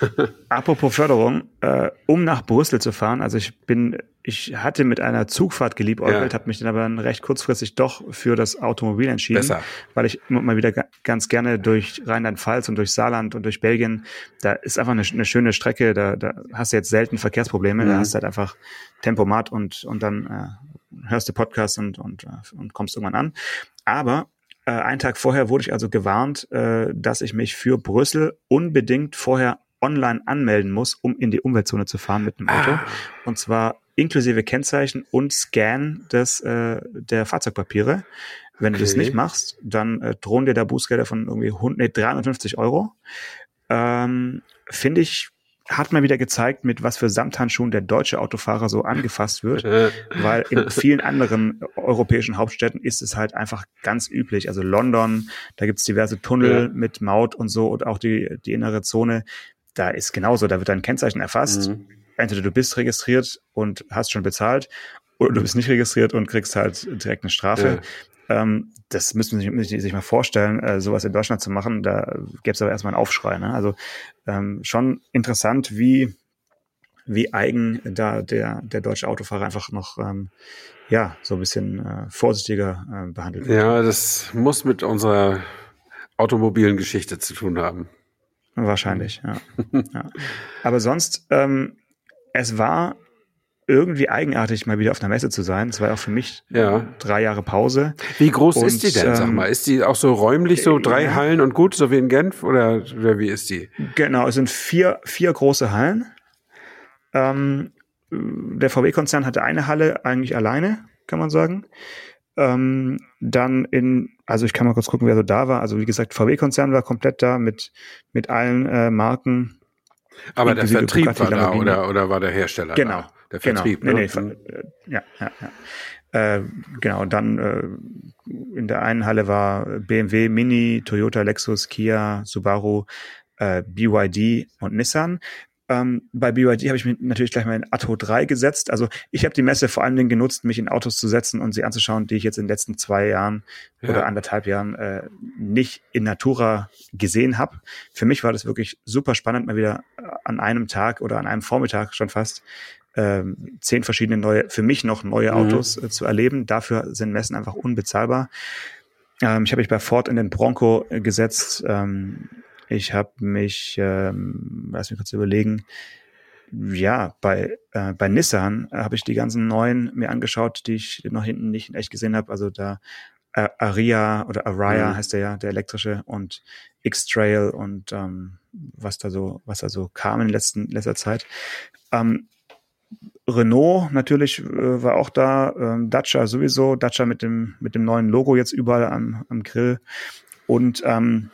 Apropos Förderung, äh, um nach Brüssel zu fahren, also ich bin, ich hatte mit einer Zugfahrt geliebäugelt, ja. habe mich dann aber recht kurzfristig doch für das Automobil entschieden, Besser. weil ich mal wieder ganz gerne durch Rheinland-Pfalz und durch Saarland und durch Belgien, da ist einfach eine, eine schöne Strecke, da, da hast du jetzt selten Verkehrsprobleme, mhm. da hast du halt einfach Tempomat und, und dann äh, hörst du Podcast und, und, äh, und kommst irgendwann an. Aber äh, einen Tag vorher wurde ich also gewarnt, äh, dass ich mich für Brüssel unbedingt vorher online anmelden muss, um in die Umweltzone zu fahren mit dem Auto. Ah. Und zwar inklusive Kennzeichen und Scan des, äh, der Fahrzeugpapiere. Wenn okay. du das nicht machst, dann äh, drohen dir da Bußgelder von irgendwie 100, nee, 350 Euro. Ähm, Finde ich hat mal wieder gezeigt, mit was für Samthandschuhen der deutsche Autofahrer so angefasst wird, weil in vielen anderen europäischen Hauptstädten ist es halt einfach ganz üblich. Also London, da gibt's diverse Tunnel ja. mit Maut und so und auch die, die innere Zone, da ist genauso, da wird dein Kennzeichen erfasst. Mhm. Entweder du bist registriert und hast schon bezahlt oder du bist nicht registriert und kriegst halt direkt eine Strafe. Ja. Ähm, das müssen Sie sich, sich mal vorstellen, äh, sowas in Deutschland zu machen. Da gäbe es aber erstmal einen Aufschrei. Ne? Also ähm, schon interessant, wie wie eigen da der der deutsche Autofahrer einfach noch ähm, ja so ein bisschen äh, vorsichtiger äh, behandelt wird. Ja, das muss mit unserer automobilen Geschichte zu tun haben. Wahrscheinlich, ja. ja. Aber sonst, ähm, es war irgendwie eigenartig, mal wieder auf einer Messe zu sein. Es war auch für mich ja. drei Jahre Pause. Wie groß und, ist die denn, sag ähm, mal? Ist die auch so räumlich, so drei ja. Hallen und gut, so wie in Genf? Oder, oder wie ist die? Genau, es sind vier, vier große Hallen. Ähm, der VW-Konzern hatte eine Halle eigentlich alleine, kann man sagen. Ähm, dann in, also ich kann mal kurz gucken, wer so da war. Also wie gesagt, VW-Konzern war komplett da mit, mit allen äh, Marken. Aber der Vertrieb war da oder, oder war der Hersteller genau. da? Der genau. Vertrieb. Genau. Ne? Nee, nee, äh, ja, ja, ja. Äh, genau, dann äh, in der einen Halle war BMW, Mini, Toyota, Lexus, Kia, Subaru, äh, BYD und Nissan. Ähm, bei BYD habe ich mich natürlich gleich mal in Atto 3 gesetzt. Also ich habe die Messe vor allen Dingen genutzt, mich in Autos zu setzen und sie anzuschauen, die ich jetzt in den letzten zwei Jahren ja. oder anderthalb Jahren äh, nicht in Natura gesehen habe. Für mich war das wirklich super spannend, mal wieder an einem Tag oder an einem Vormittag schon fast ähm, zehn verschiedene neue, für mich noch neue mhm. Autos äh, zu erleben. Dafür sind Messen einfach unbezahlbar. Ähm, ich habe mich bei Ford in den Bronco äh, gesetzt. Ähm, ich habe mich, ähm, lass mich kurz überlegen, ja, bei, äh, bei Nissan äh, habe ich die ganzen neuen mir angeschaut, die ich noch hinten nicht echt gesehen habe. Also da äh, Aria oder Aria mhm. heißt der ja, der elektrische und X-Trail und ähm, was da so, was da so kam in letzten, letzter Zeit. Ähm, Renault natürlich äh, war auch da, ähm, Dacia sowieso, Dacia mit dem, mit dem neuen Logo jetzt überall am, am Grill. Und ähm,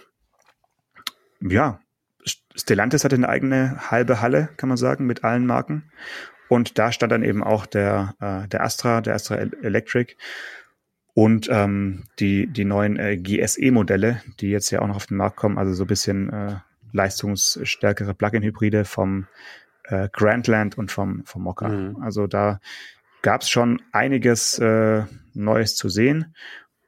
ja, Stellantis hatte eine eigene halbe Halle, kann man sagen, mit allen Marken. Und da stand dann eben auch der, äh, der Astra, der Astra Electric und ähm, die, die neuen äh, GSE-Modelle, die jetzt ja auch noch auf den Markt kommen, also so ein bisschen äh, leistungsstärkere Plug-in-Hybride vom äh, Grandland und vom, vom Mokka. Mhm. Also da gab es schon einiges äh, Neues zu sehen.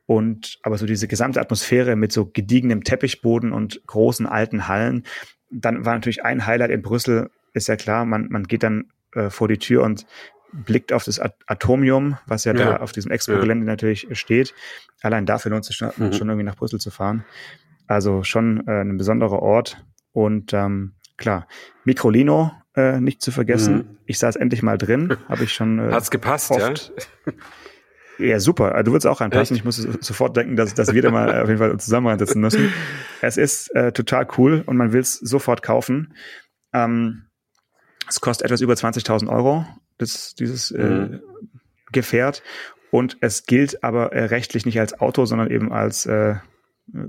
Und aber so diese gesamte Atmosphäre mit so gediegenem Teppichboden und großen alten Hallen, dann war natürlich ein Highlight in Brüssel, ist ja klar, man, man geht dann äh, vor die Tür und blickt auf das Atomium, was ja, ja. da auf diesem Expo-Gelände ja. natürlich steht. Allein dafür lohnt es sich schon, mhm. schon, irgendwie nach Brüssel zu fahren. Also schon äh, ein besonderer Ort. Und ähm, klar, Microlino äh, nicht zu vergessen. Mhm. Ich saß endlich mal drin, habe ich schon. Äh, Hat's gepasst, oft, ja? Ja, super. Du würdest auch reinpassen. Echt? Ich muss sofort denken, dass, dass wir da mal auf jeden Fall zusammen reinsetzen müssen. Es ist äh, total cool und man will es sofort kaufen. Ähm, es kostet etwas über 20.000 Euro, das, dieses äh, mhm. äh, Gefährt. Und es gilt aber äh, rechtlich nicht als Auto, sondern eben als äh,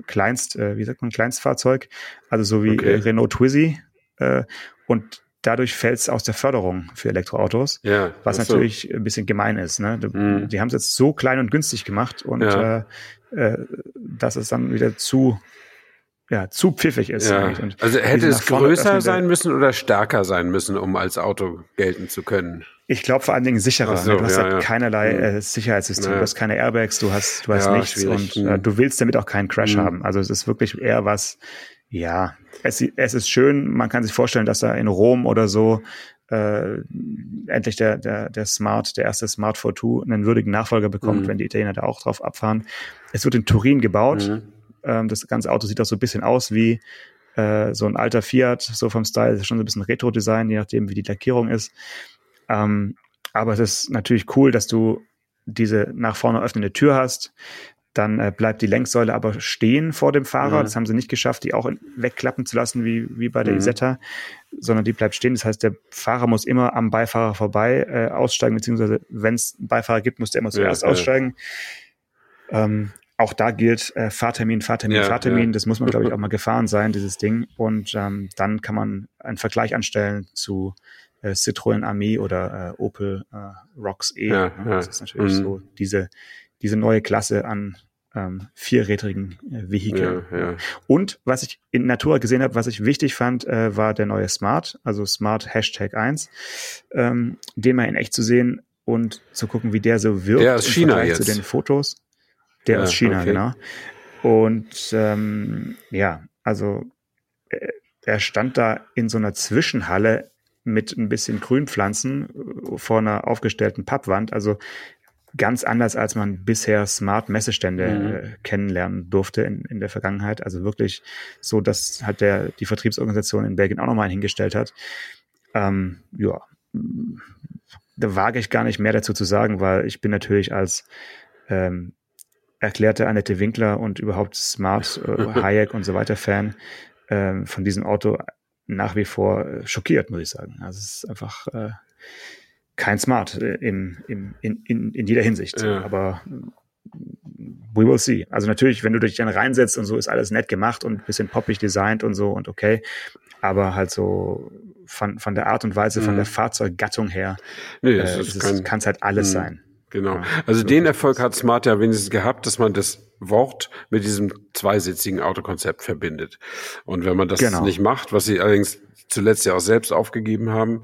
Kleinst, äh, wie sagt man, Kleinstfahrzeug. Also so wie okay. Renault Twizy. Äh, und dadurch fällt es aus der Förderung für Elektroautos, ja, was so. natürlich ein bisschen gemein ist. Ne? Mhm. Die haben es jetzt so klein und günstig gemacht und ja. äh, äh, dass es dann wieder zu ja, zu pfiffig ist. Ja. also hätte es größer sein müssen oder stärker sein müssen, um als Auto gelten zu können? Ich glaube vor allen Dingen sicherer. So, ne? Du hast ja, halt ja. keinerlei mhm. äh, Sicherheitssystem, du hast keine Airbags, du hast, du hast nichts und äh, du willst damit auch keinen Crash mhm. haben. Also es ist wirklich eher was, ja, es, es ist schön, man kann sich vorstellen, dass da in Rom oder so äh, endlich der, der, der Smart, der erste Smart 42 einen würdigen Nachfolger bekommt, mhm. wenn die Italiener da auch drauf abfahren. Es wird in Turin gebaut. Mhm. Ähm, das ganze Auto sieht auch so ein bisschen aus wie äh, so ein alter Fiat, so vom Style, das ist schon so ein bisschen Retro-Design, je nachdem, wie die Lackierung ist. Ähm, aber es ist natürlich cool, dass du diese nach vorne öffnende Tür hast. Dann äh, bleibt die Lenksäule aber stehen vor dem Fahrer. Mhm. Das haben sie nicht geschafft, die auch wegklappen zu lassen, wie, wie bei der mhm. Isetta, sondern die bleibt stehen. Das heißt, der Fahrer muss immer am Beifahrer vorbei äh, aussteigen, beziehungsweise wenn es einen Beifahrer gibt, muss der immer zuerst ja, aussteigen. Ähm, auch da gilt äh, Fahrtermin, Fahrtermin, ja, Fahrtermin. Ja. Das muss man, glaube ich, auch mal gefahren sein, dieses Ding. Und ähm, dann kann man einen Vergleich anstellen zu äh, Citroën Ami oder äh, Opel äh, Rocks E. Ja, ne? Das ist natürlich mhm. so diese, diese neue Klasse an ähm, vierrädrigen äh, Vehikeln. Ja, ja. Und was ich in Natura gesehen habe, was ich wichtig fand, äh, war der neue Smart, also Smart Hashtag 1, ähm, den mal in echt zu sehen und zu gucken, wie der so wirkt der aus China jetzt. zu den Fotos. Der ja, aus China, okay. genau. Und ähm, ja, also äh, er stand da in so einer Zwischenhalle mit ein bisschen Grünpflanzen äh, vor einer aufgestellten Pappwand. Also ganz anders, als man bisher Smart Messestände mhm. äh, kennenlernen durfte in, in der Vergangenheit. Also wirklich so, dass halt der, die Vertriebsorganisation in Belgien auch nochmal hingestellt hat. Ähm, ja, da wage ich gar nicht mehr dazu zu sagen, weil ich bin natürlich als ähm, erklärte Annette Winkler und überhaupt Smart, äh, Hayek und so weiter Fan äh, von diesem Auto nach wie vor schockiert, muss ich sagen. Also es ist einfach äh, kein Smart äh, im, im, in, in, in jeder Hinsicht. Ja. Aber we will see. Also natürlich, wenn du dich dann reinsetzt und so, ist alles nett gemacht und bisschen poppig designt und so und okay. Aber halt so von, von der Art und Weise, von mhm. der Fahrzeuggattung her, nee, äh, kann es halt alles mhm. sein. Genau. Ja, also den Erfolg hat Smart ja wenigstens gehabt, dass man das Wort mit diesem zweisitzigen Autokonzept verbindet. Und wenn man das genau. nicht macht, was sie allerdings zuletzt ja auch selbst aufgegeben haben,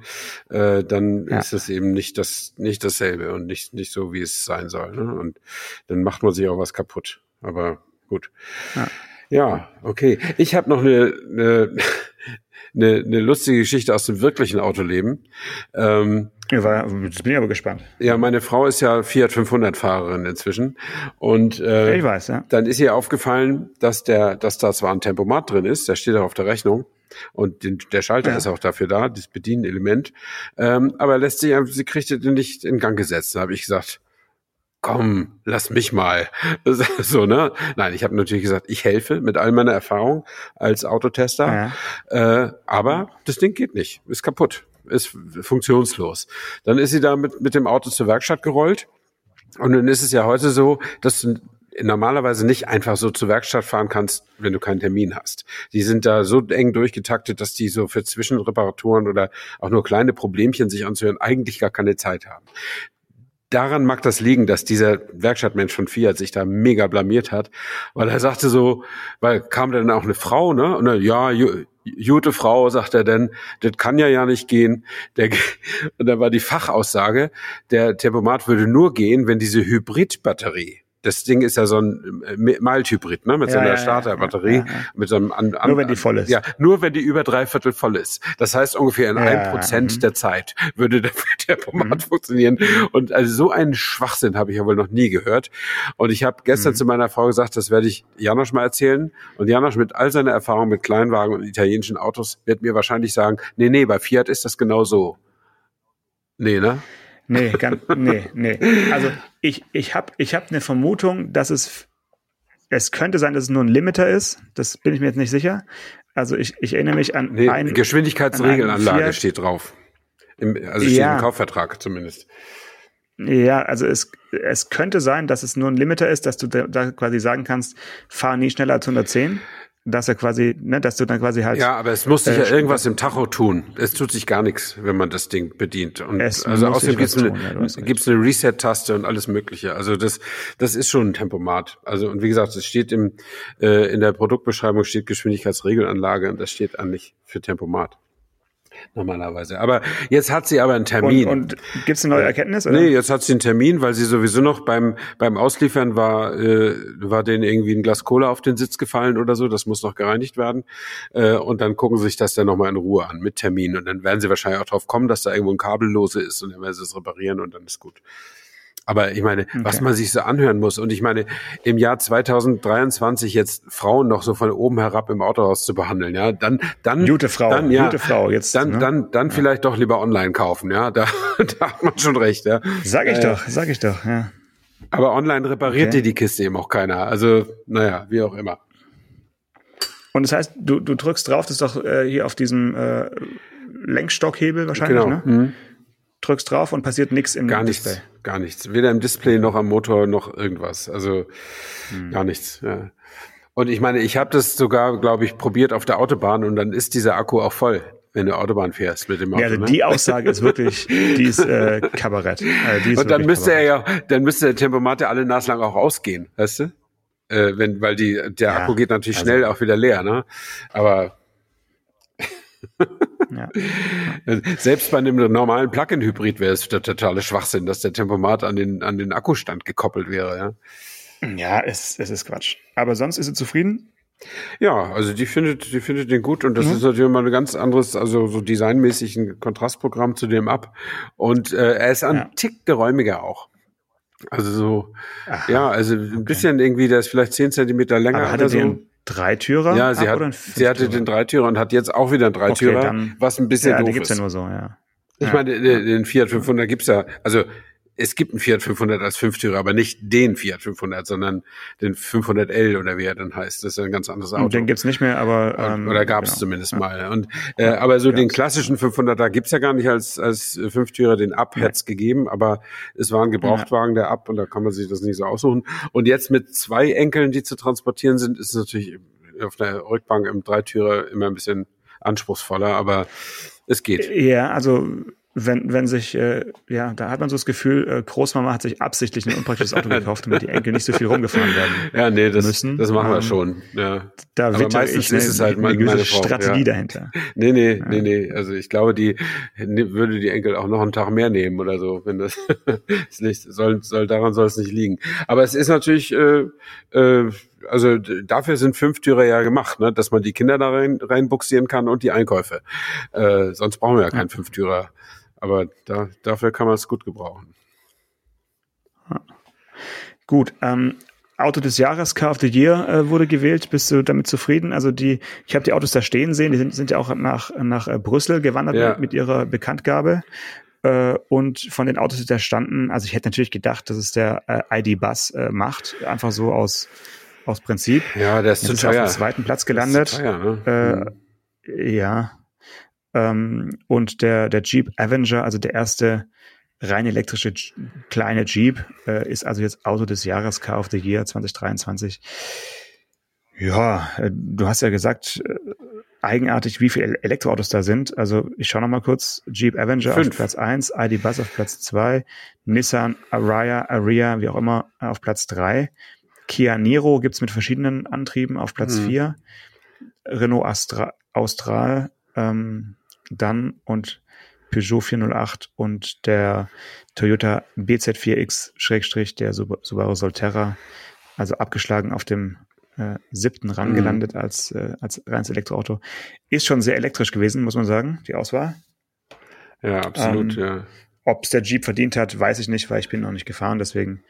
äh, dann ja. ist es eben nicht das nicht dasselbe und nicht nicht so wie es sein soll. Ne? Und dann macht man sich auch was kaputt. Aber gut. Ja, ja okay. Ich habe noch eine, eine eine, eine lustige Geschichte aus dem wirklichen Autoleben. Ähm, war, jetzt bin ich aber gespannt. Ja, meine Frau ist ja Fiat 500 Fahrerin inzwischen und äh, ich weiß, ja. dann ist ihr aufgefallen, dass der, dass da zwar ein Tempomat drin ist, der steht auch auf der Rechnung und den, der Schalter ja. ist auch dafür da, das Bedienenelement, ähm, aber lässt sich, sie kriegt den nicht in Gang gesetzt. Da habe ich gesagt, komm, lass mich mal. so, ne? Nein, ich habe natürlich gesagt, ich helfe mit all meiner Erfahrung als Autotester. Ja. Äh, aber das Ding geht nicht, ist kaputt. Ist funktionslos. Dann ist sie da mit, mit dem Auto zur Werkstatt gerollt. Und dann ist es ja heute so, dass du normalerweise nicht einfach so zur Werkstatt fahren kannst, wenn du keinen Termin hast. Die sind da so eng durchgetaktet, dass die so für Zwischenreparaturen oder auch nur kleine Problemchen sich anzuhören eigentlich gar keine Zeit haben daran mag das liegen, dass dieser Werkstattmensch von Fiat sich da mega blamiert hat, weil er sagte so, weil kam dann auch eine Frau, ne? Und dann, ja, gute Frau, sagt er denn, das kann ja ja nicht gehen. Der, und dann war die Fachaussage, der Tempomat würde nur gehen, wenn diese Hybridbatterie das Ding ist ja so ein äh, Mild-Hybrid, ne, mit ja, so einer ja, Starterbatterie, ja, mit so einem an, an, Nur wenn die voll ist. Ja, nur wenn die über drei Viertel voll ist. Das heißt, ungefähr in ein Prozent mhm. der Zeit würde der, der Pomad mhm. funktionieren. Und also so einen Schwachsinn habe ich ja wohl noch nie gehört. Und ich habe gestern mhm. zu meiner Frau gesagt, das werde ich Janosch mal erzählen. Und Janosch mit all seiner Erfahrung mit Kleinwagen und italienischen Autos wird mir wahrscheinlich sagen, nee, nee, bei Fiat ist das genau so. Nee, ne? Nee, ganz, nee, nee. Also ich, ich habe ich hab eine Vermutung, dass es, es könnte sein, dass es nur ein Limiter ist. Das bin ich mir jetzt nicht sicher. Also ich, ich erinnere mich an nee, ein Geschwindigkeitsregelanlage steht drauf. Im, also steht ja. im Kaufvertrag zumindest. Ja, also es, es könnte sein, dass es nur ein Limiter ist, dass du da, da quasi sagen kannst, fahr nie schneller als 110 dass er quasi, ne, dass du dann quasi halt. Ja, aber es muss sich äh, ja irgendwas im Tacho tun. Es tut sich gar nichts, wenn man das Ding bedient. Und es also außerdem gibt's eine, ja, gibt's eine Reset-Taste und alles Mögliche. Also das, das ist schon ein Tempomat. Also und wie gesagt, es steht im äh, in der Produktbeschreibung steht Geschwindigkeitsregelanlage und das steht eigentlich für Tempomat normalerweise. Aber jetzt hat sie aber einen Termin. Und, und gibt es eine neue Erkenntnis? Oder? Nee, jetzt hat sie einen Termin, weil sie sowieso noch beim, beim Ausliefern war, äh, war denen irgendwie ein Glas Cola auf den Sitz gefallen oder so. Das muss noch gereinigt werden. Äh, und dann gucken sie sich das dann nochmal in Ruhe an mit Termin. Und dann werden sie wahrscheinlich auch drauf kommen, dass da irgendwo ein Kabel lose ist und dann werden sie es reparieren und dann ist gut. Aber ich meine, okay. was man sich so anhören muss. Und ich meine, im Jahr 2023 jetzt Frauen noch so von oben herab im Autohaus zu behandeln, ja, dann, dann, gute Frau, dann, ja, gute Frau jetzt, dann, ne? dann, dann ja. vielleicht doch lieber online kaufen, ja, da, da hat man schon recht, ja. Sag ich äh, doch, sag ich doch, ja. Aber online repariert okay. dir die Kiste eben auch keiner. Also, naja, wie auch immer. Und das heißt, du, du drückst drauf, das ist doch äh, hier auf diesem äh, Lenkstockhebel wahrscheinlich, genau. ne? Mhm drückst drauf und passiert nichts im gar Display. Nichts, gar nichts. Weder im Display noch am Motor noch irgendwas. Also hm. gar nichts. Ja. Und ich meine, ich habe das sogar, glaube ich, probiert auf der Autobahn und dann ist dieser Akku auch voll, wenn du Autobahn fährst mit dem Auto. Ja, also ne? die Aussage ist wirklich, die ist äh, Kabarett. Also ist und dann müsste Kabarett. er ja, dann müsste der Tempomat ja alle naslang auch ausgehen, weißt du? Äh, wenn, weil die, der ja, Akku geht natürlich also, schnell auch wieder leer, ne? Aber ja. Selbst bei einem normalen Plug-in-Hybrid wäre es der totale Schwachsinn, dass der Tempomat an den, an den Akkustand gekoppelt wäre. Ja, ja es, es ist Quatsch. Aber sonst ist sie zufrieden? Ja, also die findet, die findet den gut und das mhm. ist natürlich mal ein ganz anderes, also so designmäßig ein Kontrastprogramm zu dem ab. Und äh, er ist ein ja. Tick geräumiger auch. Also so, Aha, ja, also ein okay. bisschen irgendwie, der ist vielleicht zehn Zentimeter länger. Aber hat er so. Den Dreitürer? Ja, sie, hat, sie hatte den Dreitürer und hat jetzt auch wieder einen Dreitürer, okay, dann, was ein bisschen ja, doof die gibt's ist. ja nur so, ja. Ich ja. meine, den Fiat 500 gibt's ja, also es gibt einen Fiat 500 als Fünftürer, aber nicht den Fiat 500, sondern den 500L oder wie er dann heißt. Das ist ein ganz anderes Auto. Den gibt's nicht mehr, aber ähm, oder gab's genau. zumindest ja. mal. Und äh, aber so den klassischen 500er gibt's ja gar nicht als als Fünftürer. Den Up ja. gegeben, aber es war ein Gebrauchtwagen der Up und da kann man sich das nicht so aussuchen. Und jetzt mit zwei Enkeln, die zu transportieren sind, ist es natürlich auf der Rückbank im Dreitürer immer ein bisschen anspruchsvoller, aber es geht. Ja, also wenn, wenn sich, äh, ja, da hat man so das Gefühl, äh, Großmama hat sich absichtlich ein unpraktisches Auto gekauft, damit die Enkel nicht so viel rumgefahren werden. Ja, nee, das, müssen. das machen wir ähm, schon. Ja. Da Aber meistens ich ist es halt eine, eine Frau, Strategie ja. dahinter. Nee, nee, ja. nee, nee. Also ich glaube, die würde die Enkel auch noch einen Tag mehr nehmen oder so, wenn das ist nicht, soll, soll, daran soll es nicht liegen. Aber es ist natürlich, äh, äh, also dafür sind Fünftürer ja gemacht, ne? dass man die Kinder da rein, reinbuxieren kann und die Einkäufe. Äh, sonst brauchen wir ja keinen Fünftürer. Aber da, dafür kann man es gut gebrauchen. Gut, ähm, Auto des Jahres, Car of the Year äh, wurde gewählt. Bist du damit zufrieden? Also die, ich habe die Autos da stehen sehen, die sind, sind ja auch nach, nach äh, Brüssel gewandert ja. mit, mit, ihrer Bekanntgabe. Äh, und von den Autos, die da standen, also ich hätte natürlich gedacht, dass es der äh, ID-Bus äh, macht, einfach so aus, aus Prinzip. Ja, der ist zu teuer. Ist auf dem zweiten Platz gelandet. Teuer, ne? mhm. Ja, Ähm, und der, der Jeep Avenger, also der erste rein elektrische kleine Jeep, äh, ist also jetzt Auto des Jahres, Car of the Year 2023. Ja, äh, du hast ja gesagt, äh, eigenartig, wie viele Elektroautos da sind. Also ich schaue noch mal kurz. Jeep Avenger Fünf. auf Platz eins, ID Buzz auf Platz zwei, Nissan Ariya, Aria, wie auch immer, auf Platz drei. Kia Niro gibt's mit verschiedenen Antrieben auf Platz mhm. vier. Renault Astra Austral ähm, dann und Peugeot 408 und der Toyota BZ4X Schrägstrich der Subaru Solterra, also abgeschlagen auf dem äh, siebten Rang mhm. gelandet als, äh, als reines Elektroauto. Ist schon sehr elektrisch gewesen, muss man sagen, die Auswahl. Ja, absolut, ähm, ja. Ob es der Jeep verdient hat, weiß ich nicht, weil ich bin noch nicht gefahren. Deswegen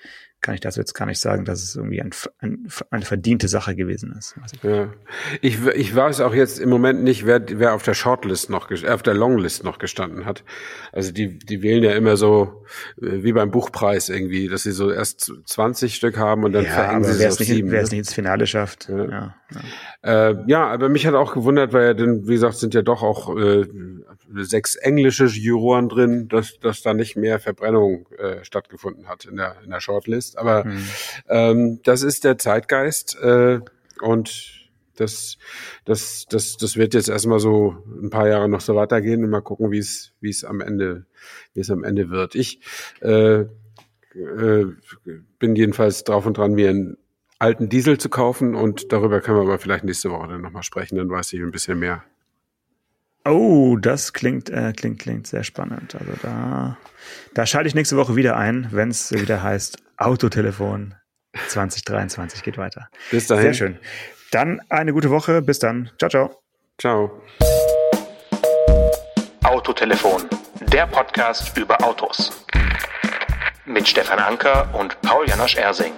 kann ich dazu jetzt gar nicht sagen, dass es irgendwie ein, ein, eine verdiente Sache gewesen ist. Ja. Ich, ich weiß auch jetzt im Moment nicht, wer, wer auf der Shortlist noch, äh, auf der Longlist noch gestanden hat. Also die, die wählen ja immer so, äh, wie beim Buchpreis irgendwie, dass sie so erst 20 Stück haben und dann ja, verhängen sie es auf nicht, sieben. Wer es ne? nicht ins Finale schafft. Ja. Ja, ja. Äh, ja, aber mich hat auch gewundert, weil ja dann, wie gesagt, sind ja doch auch äh, sechs englische Juroren drin, dass, dass da nicht mehr Verbrennung äh, stattgefunden hat in der, in der Shortlist. Aber mhm. ähm, das ist der Zeitgeist äh, und das, das, das, das wird jetzt erstmal so ein paar Jahre noch so weitergehen und mal gucken, wie es, wie es am Ende, wie es am Ende wird. Ich äh, äh, bin jedenfalls drauf und dran, mir einen alten Diesel zu kaufen und darüber können wir aber vielleicht nächste Woche dann nochmal sprechen, dann weiß ich ein bisschen mehr. Oh, das klingt, äh, klingt, klingt sehr spannend. Also da, da schalte ich nächste Woche wieder ein, wenn es wieder heißt Autotelefon 2023 geht weiter. Bis dahin. Sehr schön. Dann eine gute Woche. Bis dann. Ciao, ciao. Ciao. Autotelefon, der Podcast über Autos. Mit Stefan Anker und Paul Janosch Ersing.